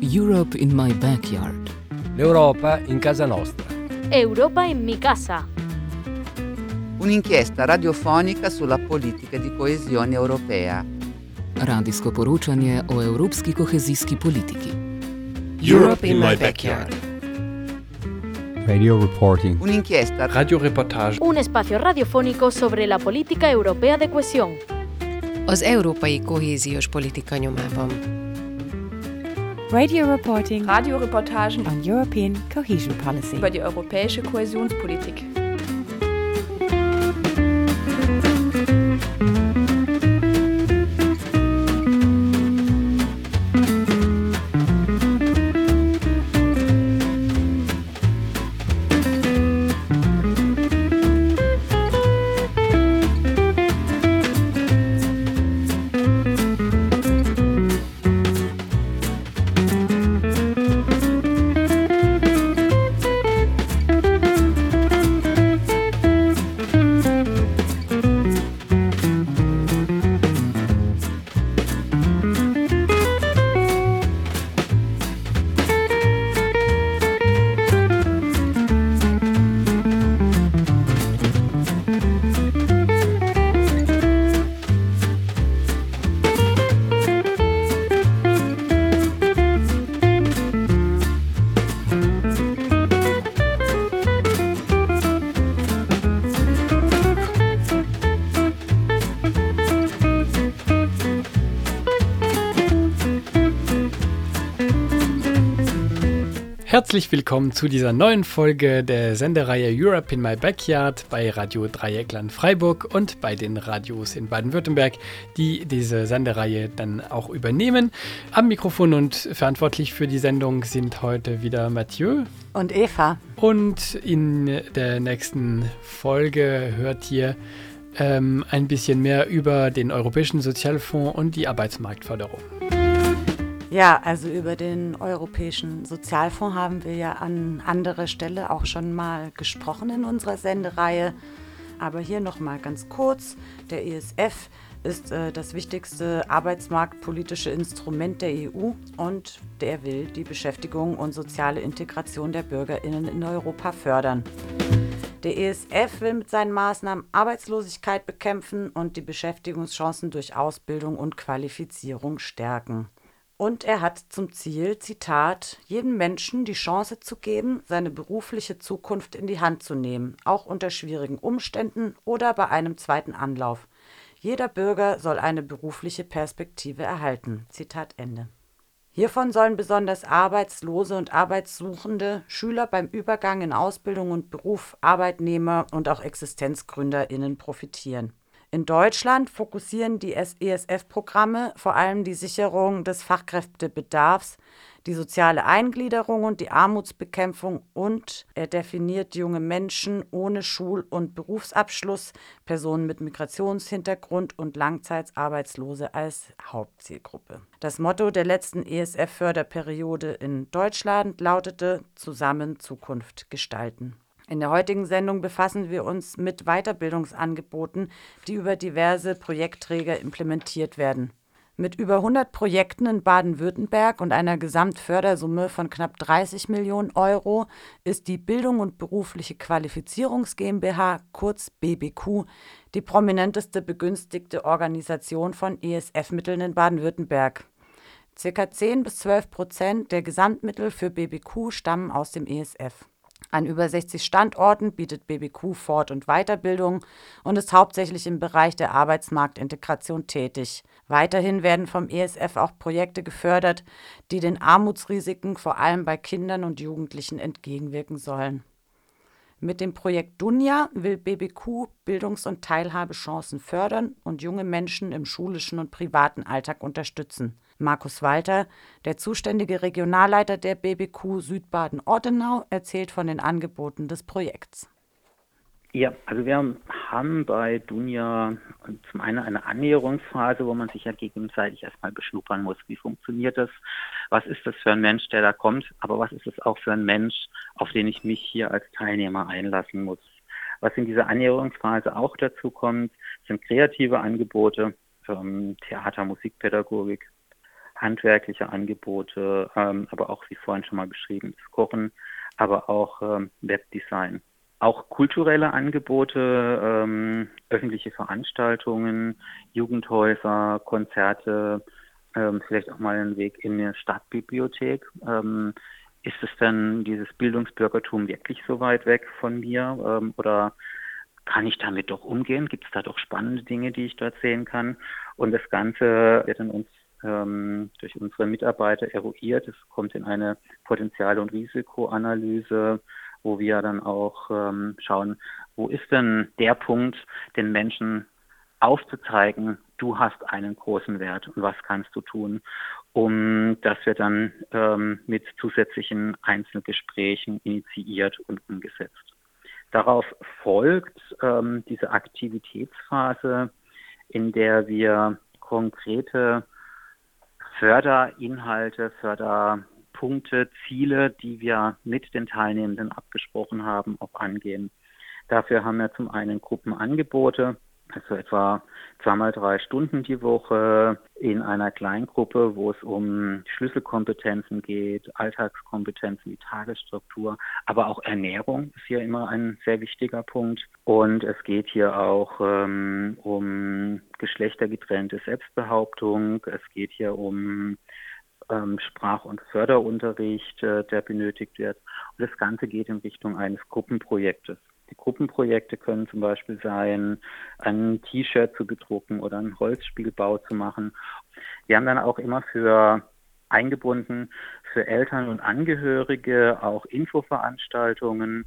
Europe in my backyard. L'Europa in casa nostra. Europa in mi casa. Un'inchiesta radiofonica sulla politica di coesione europea. Radijsko poročanje o evropski kohezijski politiki. Europe in my backyard. Radio reporting. Un'inchiesta Radioreportage. Un espacio radiofónico sobre la política europea de cohesión. Az európai kohéziós politika nyomában. Radio reporting Radioreportagen on European cohesion policy. über die europäische Kohäsionspolitik. Herzlich willkommen zu dieser neuen Folge der Sendereihe Europe in My Backyard bei Radio Dreieckland Freiburg und bei den Radios in Baden-Württemberg, die diese Sendereihe dann auch übernehmen. Am Mikrofon und verantwortlich für die Sendung sind heute wieder Mathieu. Und Eva. Und in der nächsten Folge hört ihr ähm, ein bisschen mehr über den Europäischen Sozialfonds und die Arbeitsmarktförderung. Ja, also über den Europäischen Sozialfonds haben wir ja an anderer Stelle auch schon mal gesprochen in unserer Sendereihe. Aber hier nochmal ganz kurz. Der ESF ist äh, das wichtigste arbeitsmarktpolitische Instrument der EU und der will die Beschäftigung und soziale Integration der Bürgerinnen in Europa fördern. Der ESF will mit seinen Maßnahmen Arbeitslosigkeit bekämpfen und die Beschäftigungschancen durch Ausbildung und Qualifizierung stärken. Und er hat zum Ziel, Zitat, jedem Menschen die Chance zu geben, seine berufliche Zukunft in die Hand zu nehmen, auch unter schwierigen Umständen oder bei einem zweiten Anlauf. Jeder Bürger soll eine berufliche Perspektive erhalten. Zitat Ende. Hiervon sollen besonders Arbeitslose und Arbeitssuchende, Schüler beim Übergang in Ausbildung und Beruf, Arbeitnehmer und auch ExistenzgründerInnen profitieren. In Deutschland fokussieren die ESF-Programme vor allem die Sicherung des Fachkräftebedarfs, die soziale Eingliederung und die Armutsbekämpfung und er definiert junge Menschen ohne Schul- und Berufsabschluss, Personen mit Migrationshintergrund und Langzeitarbeitslose als Hauptzielgruppe. Das Motto der letzten ESF-Förderperiode in Deutschland lautete Zusammen Zukunft gestalten. In der heutigen Sendung befassen wir uns mit Weiterbildungsangeboten, die über diverse Projektträger implementiert werden. Mit über 100 Projekten in Baden-Württemberg und einer Gesamtfördersumme von knapp 30 Millionen Euro ist die Bildung und berufliche Qualifizierungs GmbH, kurz BBQ, die prominenteste begünstigte Organisation von ESF-Mitteln in Baden-Württemberg. Circa 10 bis 12 Prozent der Gesamtmittel für BBQ stammen aus dem ESF. An über 60 Standorten bietet BBQ Fort- und Weiterbildung und ist hauptsächlich im Bereich der Arbeitsmarktintegration tätig. Weiterhin werden vom ESF auch Projekte gefördert, die den Armutsrisiken vor allem bei Kindern und Jugendlichen entgegenwirken sollen. Mit dem Projekt Dunja will BBQ Bildungs- und Teilhabechancen fördern und junge Menschen im schulischen und privaten Alltag unterstützen. Markus Walter, der zuständige Regionalleiter der BBQ Südbaden-Ortenau, erzählt von den Angeboten des Projekts. Ja, also wir haben bei Dunja zum einen eine Annäherungsphase, wo man sich ja gegenseitig erstmal beschnuppern muss. Wie funktioniert das? Was ist das für ein Mensch, der da kommt? Aber was ist es auch für ein Mensch, auf den ich mich hier als Teilnehmer einlassen muss? Was in dieser Annäherungsphase auch dazu kommt, sind kreative Angebote, ähm, Theater, Musikpädagogik, handwerkliche Angebote, ähm, aber auch, wie vorhin schon mal beschrieben, das Kochen, aber auch ähm, Webdesign. Auch kulturelle Angebote, ähm, öffentliche Veranstaltungen, Jugendhäuser, Konzerte, ähm, vielleicht auch mal einen Weg in eine Stadtbibliothek. Ähm, ist es denn dieses Bildungsbürgertum wirklich so weit weg von mir ähm, oder kann ich damit doch umgehen? Gibt es da doch spannende Dinge, die ich dort sehen kann? Und das Ganze wird in uns ähm, durch unsere Mitarbeiter eruiert. Es kommt in eine Potenzial- und Risikoanalyse, wo wir dann auch ähm, schauen, wo ist denn der Punkt, den Menschen aufzuzeigen, du hast einen großen Wert und was kannst du tun, um dass wir dann ähm, mit zusätzlichen Einzelgesprächen initiiert und umgesetzt. Darauf folgt ähm, diese Aktivitätsphase, in der wir konkrete Förderinhalte, Förderpunkte, Ziele, die wir mit den Teilnehmenden abgesprochen haben, auch angehen. Dafür haben wir zum einen Gruppenangebote, also etwa zweimal drei Stunden die Woche in einer Kleingruppe, wo es um Schlüsselkompetenzen geht, Alltagskompetenzen wie Tagesstruktur, aber auch Ernährung ist hier immer ein sehr wichtiger Punkt. Und es geht hier auch ähm, um geschlechtergetrennte Selbstbehauptung. Es geht hier um ähm, Sprach- und Förderunterricht, äh, der benötigt wird. Und das Ganze geht in Richtung eines Gruppenprojektes. Die Gruppenprojekte können zum Beispiel sein, ein T-Shirt zu bedrucken oder einen Holzspielbau zu machen. Wir haben dann auch immer für eingebunden für Eltern und Angehörige auch Infoveranstaltungen,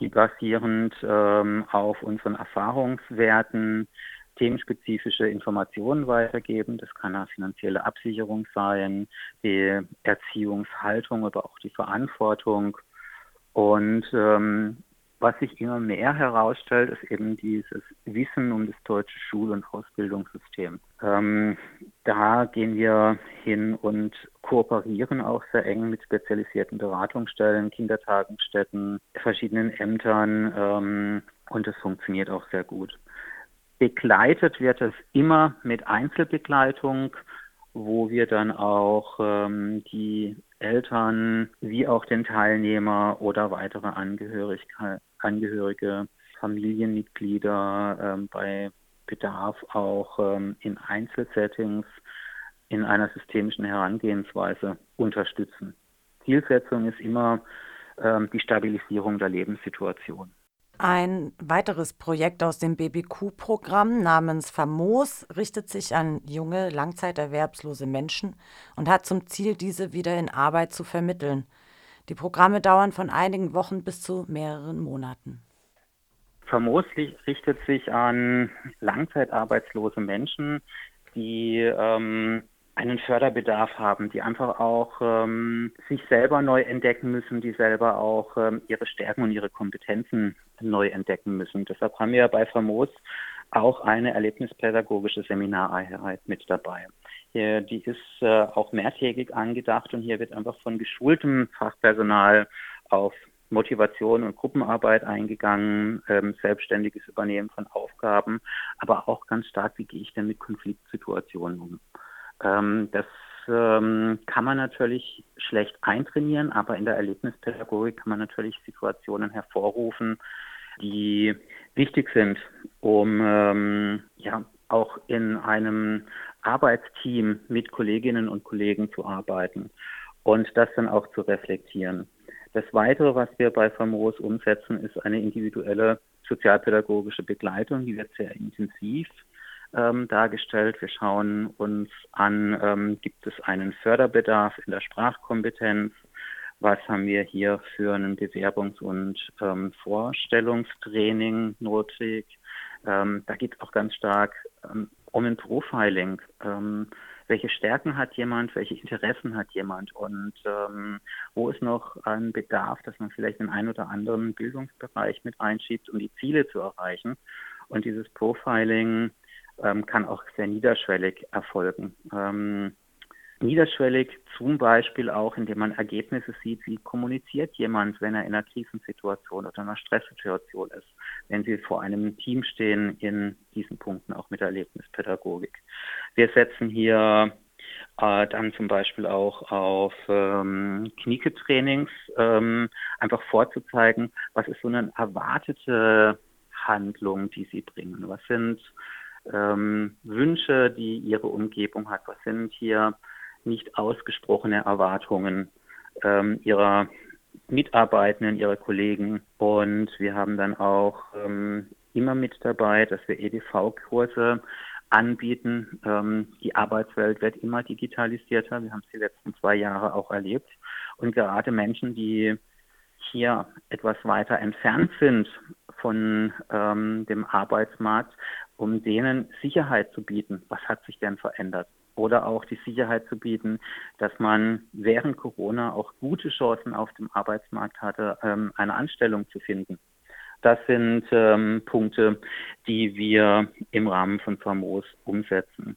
die basierend ähm, auf unseren Erfahrungswerten themenspezifische Informationen weitergeben. Das kann eine finanzielle Absicherung sein, die Erziehungshaltung, aber auch die Verantwortung. Und ähm, was sich immer mehr herausstellt, ist eben dieses Wissen um das deutsche Schul- und Ausbildungssystem. Ähm, da gehen wir hin und kooperieren auch sehr eng mit spezialisierten Beratungsstellen, Kindertagesstätten, verschiedenen Ämtern ähm, und es funktioniert auch sehr gut. Begleitet wird es immer mit Einzelbegleitung, wo wir dann auch ähm, die Eltern wie auch den Teilnehmer oder weitere Angehörige, Familienmitglieder ähm, bei Bedarf auch ähm, in Einzelsettings in einer systemischen Herangehensweise unterstützen. Zielsetzung ist immer ähm, die Stabilisierung der Lebenssituation. Ein weiteres Projekt aus dem BBQ-Programm namens FAMOS richtet sich an junge, langzeiterwerbslose Menschen und hat zum Ziel, diese wieder in Arbeit zu vermitteln. Die Programme dauern von einigen Wochen bis zu mehreren Monaten. FAMOS richtet sich an langzeitarbeitslose Menschen, die ähm, einen Förderbedarf haben, die einfach auch ähm, sich selber neu entdecken müssen, die selber auch ähm, ihre Stärken und ihre Kompetenzen neu entdecken müssen. Deshalb haben wir bei FAMOS auch eine erlebnispädagogische Seminareinheit mit dabei. Hier, die ist äh, auch mehrtägig angedacht und hier wird einfach von geschultem Fachpersonal auf Motivation und Gruppenarbeit eingegangen, ähm, selbstständiges Übernehmen von Aufgaben, aber auch ganz stark, wie gehe ich denn mit Konfliktsituationen um. Ähm, das ähm, kann man natürlich schlecht eintrainieren, aber in der Erlebnispädagogik kann man natürlich Situationen hervorrufen, die wichtig sind, um ähm, ja auch in einem Arbeitsteam mit Kolleginnen und Kollegen zu arbeiten und das dann auch zu reflektieren. Das Weitere, was wir bei FAMOS umsetzen, ist eine individuelle sozialpädagogische Begleitung, die wird sehr intensiv ähm, dargestellt. Wir schauen uns an, ähm, gibt es einen Förderbedarf in der Sprachkompetenz? Was haben wir hier für ein Bewerbungs- und ähm, Vorstellungstraining nötig? Ähm, da geht es auch ganz stark ähm, um ein Profiling. Ähm, welche Stärken hat jemand, welche Interessen hat jemand und ähm, wo ist noch ein Bedarf, dass man vielleicht den einen oder anderen Bildungsbereich mit einschiebt, um die Ziele zu erreichen. Und dieses Profiling ähm, kann auch sehr niederschwellig erfolgen. Ähm, niederschwellig, zum Beispiel auch, indem man Ergebnisse sieht, wie kommuniziert jemand, wenn er in einer Krisensituation oder einer Stresssituation ist, wenn sie vor einem Team stehen in diesen Punkten auch mit Erlebnispädagogik. Wir setzen hier äh, dann zum Beispiel auch auf ähm, Knieketrainings, ähm, einfach vorzuzeigen, was ist so eine erwartete Handlung, die sie bringen. Was sind ähm, Wünsche, die ihre Umgebung hat? Was sind hier nicht ausgesprochene Erwartungen ähm, ihrer Mitarbeitenden, ihrer Kollegen? Und wir haben dann auch ähm, immer mit dabei, dass wir EDV-Kurse anbieten. Ähm, die Arbeitswelt wird immer digitalisierter. Wir haben es die letzten zwei Jahre auch erlebt. Und gerade Menschen, die hier etwas weiter entfernt sind von ähm, dem Arbeitsmarkt, um denen Sicherheit zu bieten. Was hat sich denn verändert? Oder auch die Sicherheit zu bieten, dass man während Corona auch gute Chancen auf dem Arbeitsmarkt hatte, ähm, eine Anstellung zu finden. Das sind ähm, Punkte, die wir im Rahmen von Famos umsetzen.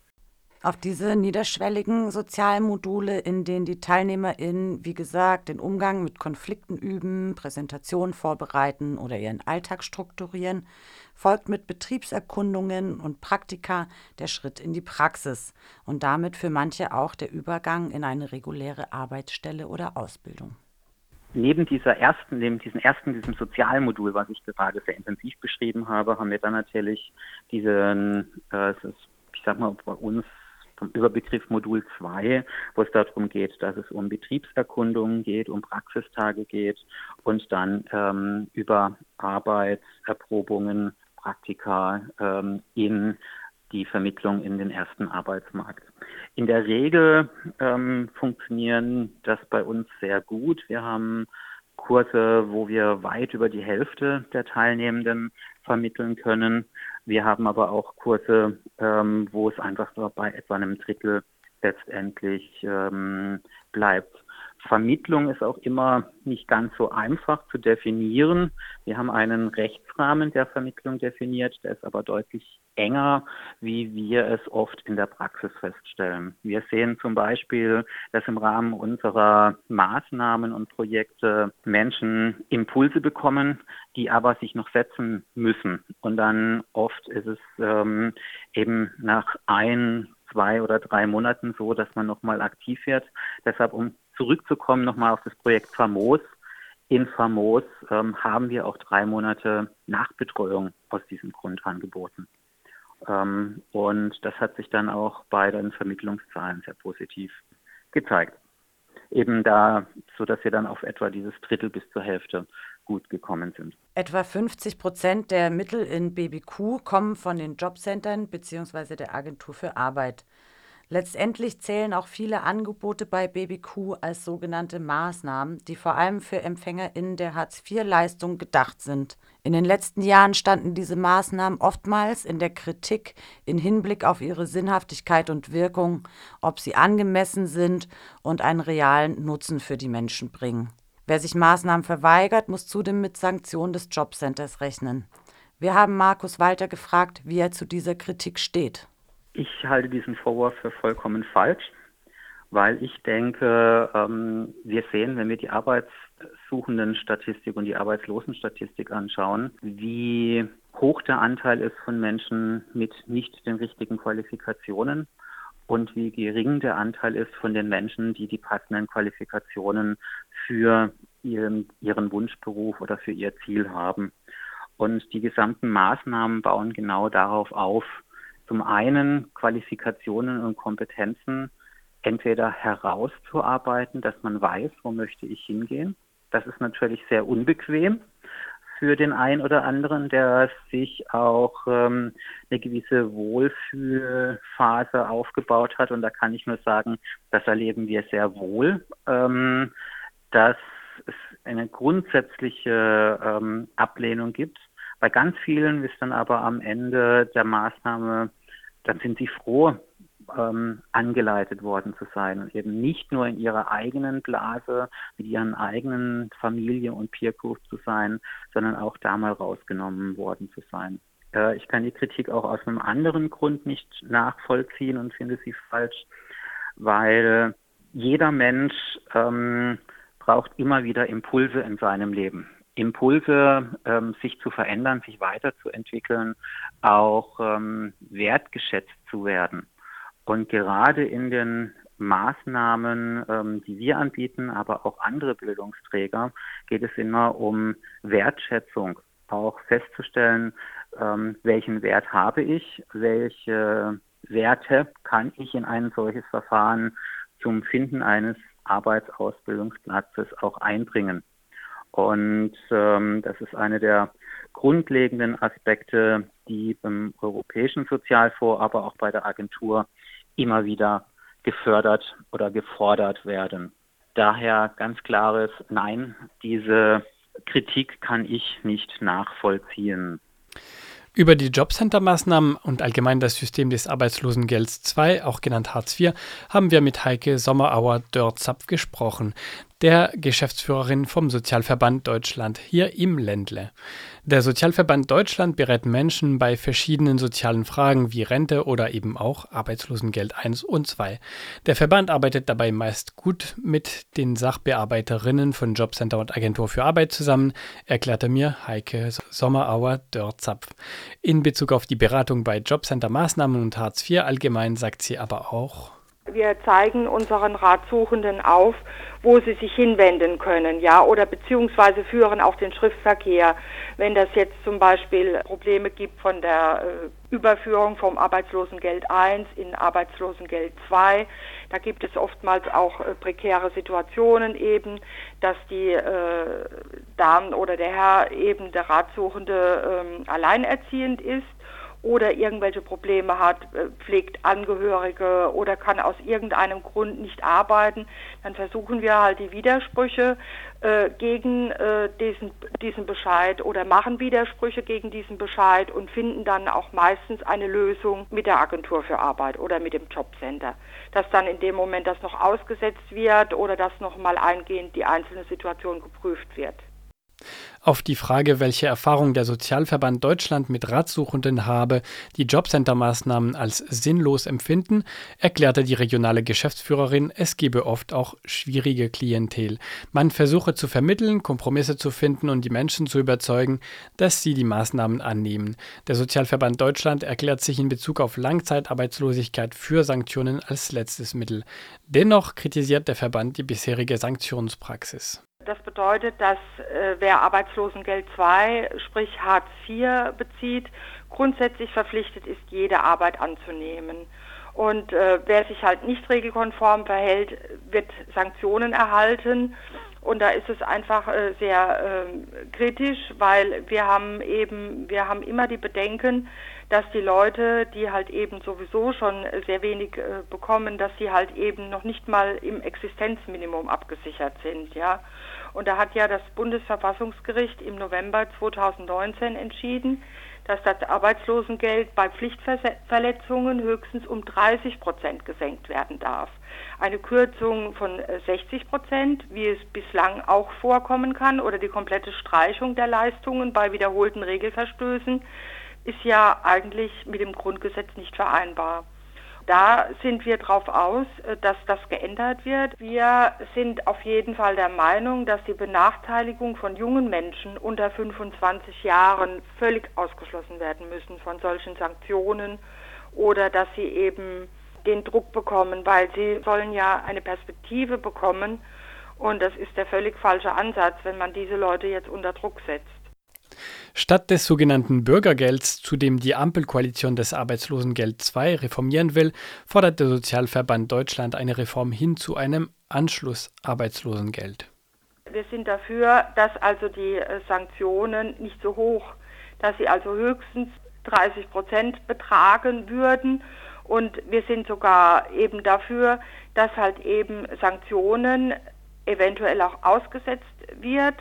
Auf diese niederschwelligen Sozialmodule, in denen die TeilnehmerInnen, wie gesagt, den Umgang mit Konflikten üben, Präsentationen vorbereiten oder ihren Alltag strukturieren, folgt mit Betriebserkundungen und Praktika der Schritt in die Praxis und damit für manche auch der Übergang in eine reguläre Arbeitsstelle oder Ausbildung. Neben dieser ersten, neben diesem ersten, diesem Sozialmodul, was ich gerade sehr intensiv beschrieben habe, haben wir dann natürlich diesen, äh, ich sag mal, bei uns vom Überbegriff Modul 2, wo es darum geht, dass es um Betriebserkundungen geht, um Praxistage geht und dann ähm, über Arbeitserprobungen, Praktika ähm, in die Vermittlung in den ersten Arbeitsmarkt. In der Regel ähm, funktionieren das bei uns sehr gut. Wir haben Kurse, wo wir weit über die Hälfte der Teilnehmenden vermitteln können. Wir haben aber auch Kurse, ähm, wo es einfach bei etwa einem Drittel letztendlich ähm, bleibt. Vermittlung ist auch immer nicht ganz so einfach zu definieren. Wir haben einen Rechtsrahmen der Vermittlung definiert, der ist aber deutlich enger, wie wir es oft in der Praxis feststellen. Wir sehen zum Beispiel, dass im Rahmen unserer Maßnahmen und Projekte Menschen Impulse bekommen, die aber sich noch setzen müssen. Und dann oft ist es ähm, eben nach ein, zwei oder drei Monaten so, dass man nochmal aktiv wird. Deshalb, um zurückzukommen nochmal auf das Projekt Famos, in Famos ähm, haben wir auch drei Monate Nachbetreuung aus diesem Grund angeboten. Ähm, und das hat sich dann auch bei den Vermittlungszahlen sehr positiv gezeigt. Eben da, so dass wir dann auf etwa dieses Drittel bis zur Hälfte gut gekommen sind. Etwa 50 Prozent der Mittel in BBQ kommen von den Jobcentern bzw. der Agentur für Arbeit. Letztendlich zählen auch viele Angebote bei BBQ als sogenannte Maßnahmen, die vor allem für EmpfängerInnen der Hartz-IV-Leistung gedacht sind. In den letzten Jahren standen diese Maßnahmen oftmals in der Kritik in Hinblick auf ihre Sinnhaftigkeit und Wirkung, ob sie angemessen sind und einen realen Nutzen für die Menschen bringen. Wer sich Maßnahmen verweigert, muss zudem mit Sanktionen des Jobcenters rechnen. Wir haben Markus Walter gefragt, wie er zu dieser Kritik steht. Ich halte diesen Vorwurf für vollkommen falsch, weil ich denke, ähm, wir sehen, wenn wir die Arbeitssuchenden-Statistik und die Arbeitslosenstatistik anschauen, wie hoch der Anteil ist von Menschen mit nicht den richtigen Qualifikationen und wie gering der Anteil ist von den Menschen, die die passenden Qualifikationen für ihren, ihren Wunschberuf oder für ihr Ziel haben. Und die gesamten Maßnahmen bauen genau darauf auf, zum einen Qualifikationen und Kompetenzen entweder herauszuarbeiten, dass man weiß, wo möchte ich hingehen. Das ist natürlich sehr unbequem für den einen oder anderen, der sich auch ähm, eine gewisse Wohlfühlphase aufgebaut hat. Und da kann ich nur sagen, das erleben wir sehr wohl, ähm, dass es eine grundsätzliche ähm, Ablehnung gibt bei ganz vielen ist dann aber am Ende der Maßnahme, dann sind sie froh, ähm, angeleitet worden zu sein und eben nicht nur in ihrer eigenen Blase mit ihren eigenen Familie und Peer Group zu sein, sondern auch da mal rausgenommen worden zu sein. Äh, ich kann die Kritik auch aus einem anderen Grund nicht nachvollziehen und finde sie falsch, weil jeder Mensch ähm, braucht immer wieder Impulse in seinem Leben. Impulse, ähm, sich zu verändern, sich weiterzuentwickeln, auch ähm, wertgeschätzt zu werden. Und gerade in den Maßnahmen, ähm, die wir anbieten, aber auch andere Bildungsträger, geht es immer um Wertschätzung, auch festzustellen, ähm, welchen Wert habe ich, welche Werte kann ich in ein solches Verfahren zum Finden eines Arbeitsausbildungsplatzes auch einbringen. Und ähm, das ist eine der grundlegenden Aspekte, die beim Europäischen Sozialfonds, aber auch bei der Agentur immer wieder gefördert oder gefordert werden. Daher ganz klares Nein, diese Kritik kann ich nicht nachvollziehen. Über die Jobcenter-Maßnahmen und allgemein das System des Arbeitslosengelds II, auch genannt Hartz IV, haben wir mit Heike Sommerauer-Dörzapf gesprochen der Geschäftsführerin vom Sozialverband Deutschland hier im Ländle. Der Sozialverband Deutschland berät Menschen bei verschiedenen sozialen Fragen wie Rente oder eben auch Arbeitslosengeld 1 und 2. Der Verband arbeitet dabei meist gut mit den Sachbearbeiterinnen von Jobcenter und Agentur für Arbeit zusammen, erklärte mir Heike Sommerauer-Dörzapf. In Bezug auf die Beratung bei Jobcenter-Maßnahmen und Hartz IV allgemein sagt sie aber auch, wir zeigen unseren Ratsuchenden auf, wo sie sich hinwenden können, ja, oder beziehungsweise führen auch den Schriftverkehr. Wenn das jetzt zum Beispiel Probleme gibt von der äh, Überführung vom Arbeitslosengeld 1 in Arbeitslosengeld 2, da gibt es oftmals auch äh, prekäre Situationen eben, dass die äh, Damen oder der Herr eben der Ratsuchende ähm, alleinerziehend ist oder irgendwelche Probleme hat, äh, pflegt Angehörige oder kann aus irgendeinem Grund nicht arbeiten, dann versuchen wir halt die Widersprüche äh, gegen äh, diesen, diesen Bescheid oder machen Widersprüche gegen diesen Bescheid und finden dann auch meistens eine Lösung mit der Agentur für Arbeit oder mit dem Jobcenter. Dass dann in dem Moment das noch ausgesetzt wird oder dass nochmal eingehend die einzelne Situation geprüft wird. Auf die Frage, welche Erfahrung der Sozialverband Deutschland mit Ratsuchenden habe, die Jobcenter-Maßnahmen als sinnlos empfinden, erklärte die regionale Geschäftsführerin, es gebe oft auch schwierige Klientel. Man versuche zu vermitteln, Kompromisse zu finden und die Menschen zu überzeugen, dass sie die Maßnahmen annehmen. Der Sozialverband Deutschland erklärt sich in Bezug auf Langzeitarbeitslosigkeit für Sanktionen als letztes Mittel. Dennoch kritisiert der Verband die bisherige Sanktionspraxis. Das bedeutet, dass äh, wer Arbeitslosengeld 2, sprich Hartz IV bezieht, grundsätzlich verpflichtet ist, jede Arbeit anzunehmen. Und äh, wer sich halt nicht regelkonform verhält, wird Sanktionen erhalten. Und da ist es einfach äh, sehr äh, kritisch, weil wir haben eben, wir haben immer die Bedenken, dass die Leute, die halt eben sowieso schon sehr wenig äh, bekommen, dass sie halt eben noch nicht mal im Existenzminimum abgesichert sind, ja. Und da hat ja das Bundesverfassungsgericht im November 2019 entschieden, dass das Arbeitslosengeld bei Pflichtverletzungen höchstens um 30 Prozent gesenkt werden darf. Eine Kürzung von 60 äh, Prozent, wie es bislang auch vorkommen kann, oder die komplette Streichung der Leistungen bei wiederholten Regelverstößen, ist ja eigentlich mit dem Grundgesetz nicht vereinbar. Da sind wir darauf aus, äh, dass das geändert wird. Wir sind auf jeden Fall der Meinung, dass die Benachteiligung von jungen Menschen unter 25 Jahren völlig ausgeschlossen werden müssen von solchen Sanktionen oder dass sie eben den Druck bekommen, weil sie sollen ja eine Perspektive bekommen und das ist der völlig falsche Ansatz, wenn man diese Leute jetzt unter Druck setzt. Statt des sogenannten Bürgergelds, zu dem die Ampelkoalition des Arbeitslosengeld II reformieren will, fordert der Sozialverband Deutschland eine Reform hin zu einem Anschlussarbeitslosengeld. Wir sind dafür, dass also die äh, Sanktionen nicht so hoch, dass sie also höchstens 30 Prozent betragen würden. Und wir sind sogar eben dafür, dass halt eben Sanktionen eventuell auch ausgesetzt wird,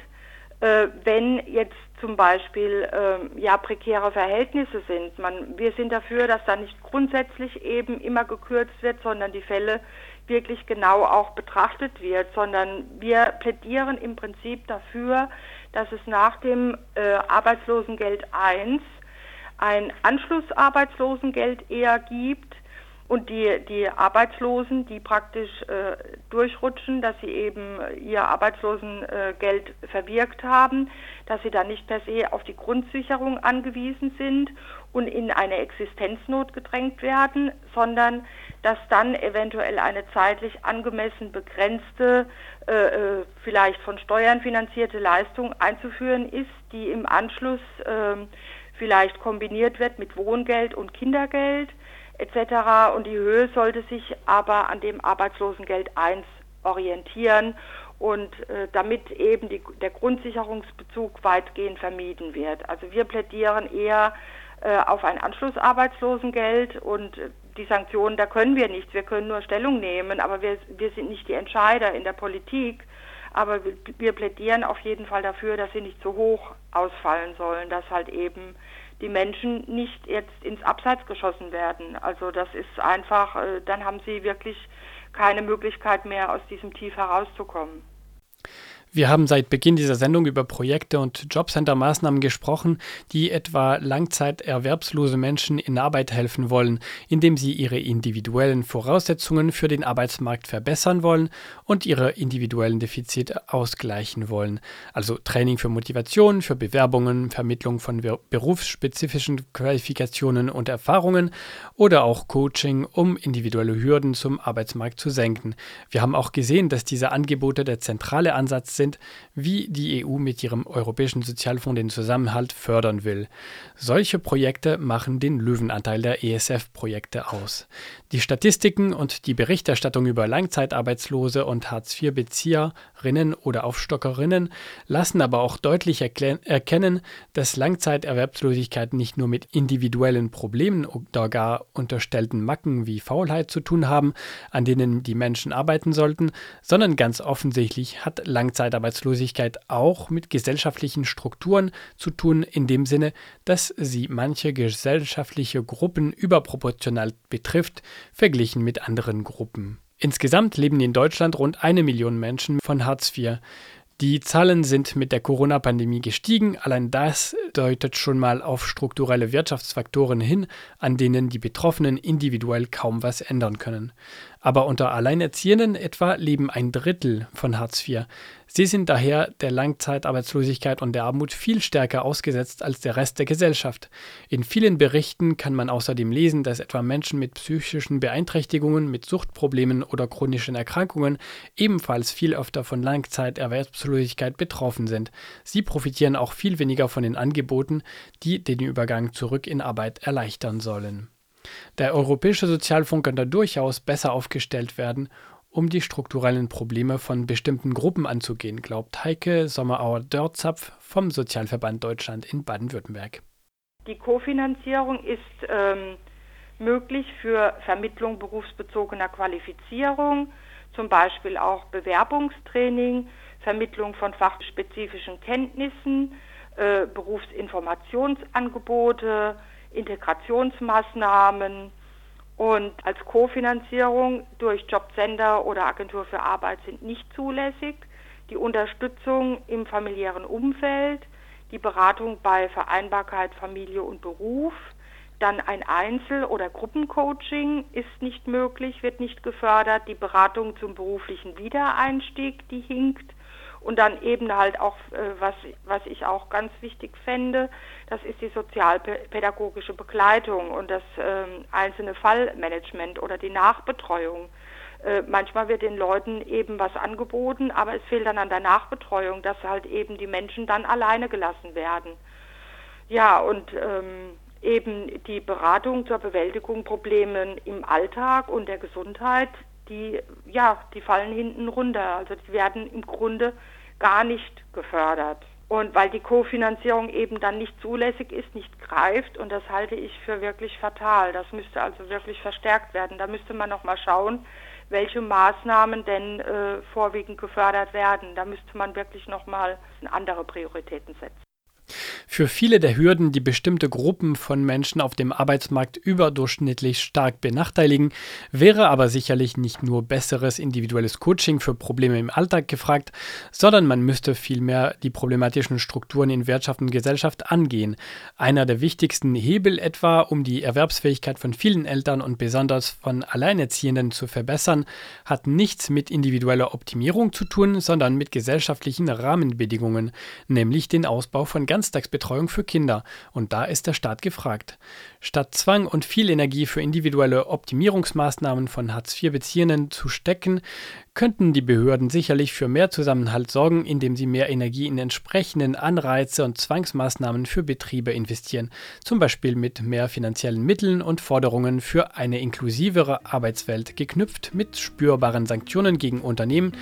äh, wenn jetzt zum Beispiel äh, ja prekäre Verhältnisse sind. Man, wir sind dafür, dass da nicht grundsätzlich eben immer gekürzt wird, sondern die Fälle wirklich genau auch betrachtet wird, sondern wir plädieren im Prinzip dafür, dass es nach dem äh, Arbeitslosengeld 1 ein Anschlussarbeitslosengeld eher gibt, Und die, die Arbeitslosen, die praktisch äh, durchrutschen, dass sie eben ihr Arbeitslosengeld verwirkt haben, dass sie dann nicht per se auf die Grundsicherung angewiesen sind und in eine Existenznot gedrängt werden, sondern dass dann eventuell eine zeitlich angemessen begrenzte, äh, äh vielleicht von Steuern finanzierte Leistung einzuführen ist, die im Anschluss äh, vielleicht kombiniert wird mit Wohngeld und Kindergeld etc. Und die Höhe sollte sich aber an dem Arbeitslosengeld 1 orientieren und äh, damit eben die, der Grundsicherungsbezug weitgehend vermieden wird. Also wir plädieren eher äh, auf ein Anschlussarbeitslosengeld und äh, die Sanktionen, da können wir nichts. Wir können nur Stellung nehmen, aber wir, wir sind nicht die Entscheider in der Politik. Aber wir, wir plädieren auf jeden Fall dafür, dass sie nicht zu hoch ausfallen sollen, dass halt eben die Menschen nicht jetzt ins Abseits geschossen werden. Also das ist einfach, äh, dann haben sie wirklich keine Möglichkeit mehr, aus diesem Tief herauszukommen. Wir haben seit Beginn dieser Sendung über Projekte und Jobcenter-Maßnahmen gesprochen, die etwa langzeiterwerbslose Menschen in Arbeit helfen wollen, indem sie ihre individuellen Voraussetzungen für den Arbeitsmarkt verbessern wollen und ihre individuellen Defizite ausgleichen wollen. Also Training für Motivation, für Bewerbungen, Vermittlung von berufsspezifischen Qualifikationen und Erfahrungen oder auch Coaching, um individuelle Hürden zum Arbeitsmarkt zu senken. Wir haben auch gesehen, dass diese Angebote der zentrale Ansatz sind, sind, wie die EU mit ihrem Europäischen Sozialfonds den Zusammenhalt fördern will. Solche Projekte machen den Löwenanteil der ESF-Projekte aus. Die Statistiken und die Berichterstattung über Langzeitarbeitslose und Hartz-IV-Bezieherinnen oder Aufstockerinnen lassen aber auch deutlich erkennen, dass Langzeiterwerbslosigkeit nicht nur mit individuellen Problemen oder gar unterstellten Macken wie Faulheit zu tun haben, an denen die Menschen arbeiten sollten, sondern ganz offensichtlich hat Langzeitarbeitslosigkeit auch mit gesellschaftlichen Strukturen zu tun, in dem Sinne, dass sie manche gesellschaftliche Gruppen überproportional betrifft, verglichen mit anderen Gruppen. Insgesamt leben in Deutschland rund eine Million Menschen von Hartz IV. Die Zahlen sind mit der Corona-Pandemie gestiegen. Allein das deutet schon mal auf strukturelle Wirtschaftsfaktoren hin, an denen die Betroffenen individuell kaum was ändern können. Aber unter Alleinerziehenden etwa leben ein Drittel von Hartz IV. Sie sind daher der Langzeitarbeitslosigkeit und der Armut viel stärker ausgesetzt als der Rest der Gesellschaft. In vielen Berichten kann man außerdem lesen, dass etwa Menschen mit psychischen Beeinträchtigungen, mit Suchtproblemen oder chronischen Erkrankungen ebenfalls viel öfter von Langzeiterwerbslosigkeit betroffen sind. Sie profitieren auch viel weniger von den Angeboten, die den Übergang zurück in Arbeit erleichtern sollen. Der Europäische Sozialfonds könnte durchaus besser aufgestellt werden, um die strukturellen Probleme von bestimmten Gruppen anzugehen, glaubt Heike Sommerauer-Dörzapf vom Sozialverband Deutschland in Baden-Württemberg. Die Kofinanzierung ist ähm, möglich für Vermittlung berufsbezogener Qualifizierung, zum Beispiel auch Bewerbungstraining, Vermittlung von fachspezifischen Kenntnissen, äh, Berufsinformationsangebote, Integrationsmaßnahmen und als Kofinanzierung durch Jobcenter oder Agentur für Arbeit sind nicht zulässig. Die Unterstützung im familiären Umfeld, die Beratung bei Vereinbarkeit Familie und Beruf, dann ein Einzel- oder Gruppencoaching ist nicht möglich, wird nicht gefördert. Die Beratung zum beruflichen Wiedereinstieg, die hinkt und dann eben halt auch, äh, was, was ich auch ganz wichtig fände, das ist die sozialpädagogische Begleitung und das ähm, einzelne Fallmanagement oder die Nachbetreuung. Äh, manchmal wird den Leuten eben was angeboten, aber es fehlt dann an der Nachbetreuung, dass halt eben die Menschen dann alleine gelassen werden. Ja, und ähm, eben die Beratung zur Bewältigung Problemen im Alltag und der Gesundheit, die, ja, die fallen hinten runter. Also die werden im Grunde gar nicht gefördert. Und weil die Kofinanzierung eben dann nicht zulässig ist, nicht greift, und das halte ich für wirklich fatal. Das müsste also wirklich verstärkt werden. Da müsste man nochmal schauen, welche Maßnahmen denn äh, vorwiegend gefördert werden. Da müsste man wirklich nochmal andere Prioritäten setzen. Für viele der Hürden, die bestimmte Gruppen von Menschen auf dem Arbeitsmarkt überdurchschnittlich stark benachteiligen, wäre aber sicherlich nicht nur besseres individuelles Coaching für Probleme im Alltag gefragt, sondern man müsste vielmehr die problematischen Strukturen in Wirtschaft und Gesellschaft angehen. Einer der wichtigsten Hebel etwa, um die Erwerbsfähigkeit von vielen Eltern und besonders von Alleinerziehenden zu verbessern, hat nichts mit individueller Optimierung zu tun, sondern mit gesellschaftlichen Rahmenbedingungen, nämlich den Ausbau von Ganztagsbetreuung für Kinder. Und da ist der Staat gefragt. Statt Zwang und viel Energie für individuelle Optimierungsmaßnahmen von Hartz-IV-Beziehenden zu stecken, könnten die Behörden sicherlich für mehr Zusammenhalt sorgen, indem sie mehr Energie in entsprechenden Anreize und Zwangsmaßnahmen für Betriebe investieren, zum Beispiel mit mehr finanziellen Mitteln und Forderungen für eine inklusivere Arbeitswelt geknüpft mit spürbaren Sanktionen gegen Unternehmen,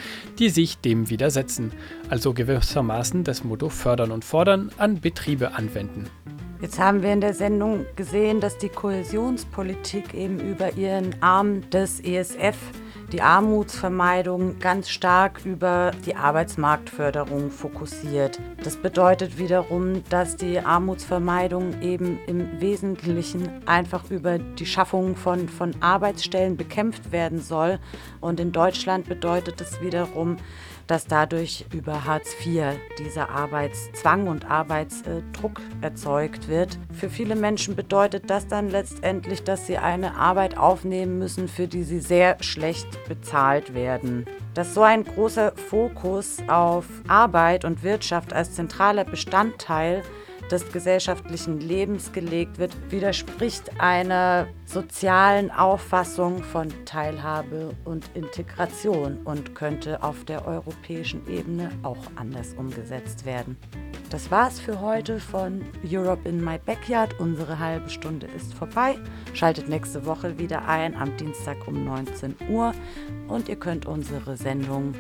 die sich dem widersetzen, also gewissermaßen das Motto fördern und fordern an Betriebe anwenden. Jetzt haben wir in der Sendung gesehen, dass die Kohäsionspolitik eben über ihren Arm des ESF die Armutsvermeidung ganz stark über die Arbeitsmarktförderung fokussiert. Das bedeutet wiederum, dass die Armutsvermeidung eben im Wesentlichen einfach über die Schaffung von, von Arbeitsstellen bekämpft werden soll. Und in Deutschland bedeutet es wiederum, dass dadurch über Hartz IV dieser Arbeitszwang und Arbeitsdruck erzeugt wird. Für viele Menschen bedeutet das dann letztendlich, dass sie eine Arbeit aufnehmen müssen, für die sie sehr schlecht bezahlt werden. Dass so ein großer Fokus auf Arbeit und Wirtschaft als zentraler Bestandteil des gesellschaftlichen Lebens gelegt wird, widerspricht einer sozialen Auffassung von Teilhabe und Integration und könnte auf der europäischen Ebene auch anders umgesetzt werden. Das war's für heute von Europe in My Backyard. Unsere halbe Stunde ist vorbei. Schaltet nächste Woche wieder ein am Dienstag um 19 Uhr und ihr könnt unsere Sendung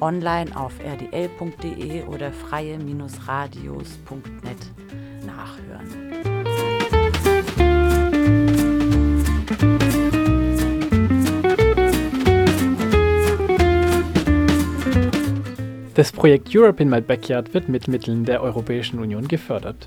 online auf rdl.de oder freie-radios.net nachhören. Das Projekt Europe in My Backyard wird mit Mitteln der Europäischen Union gefördert.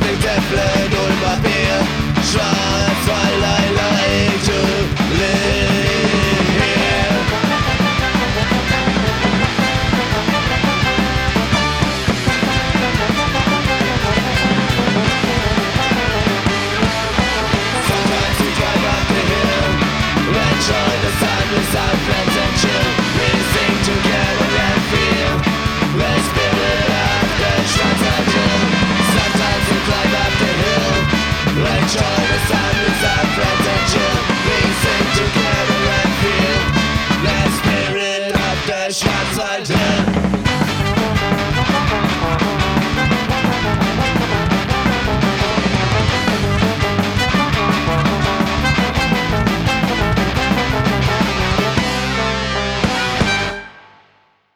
Big deaf left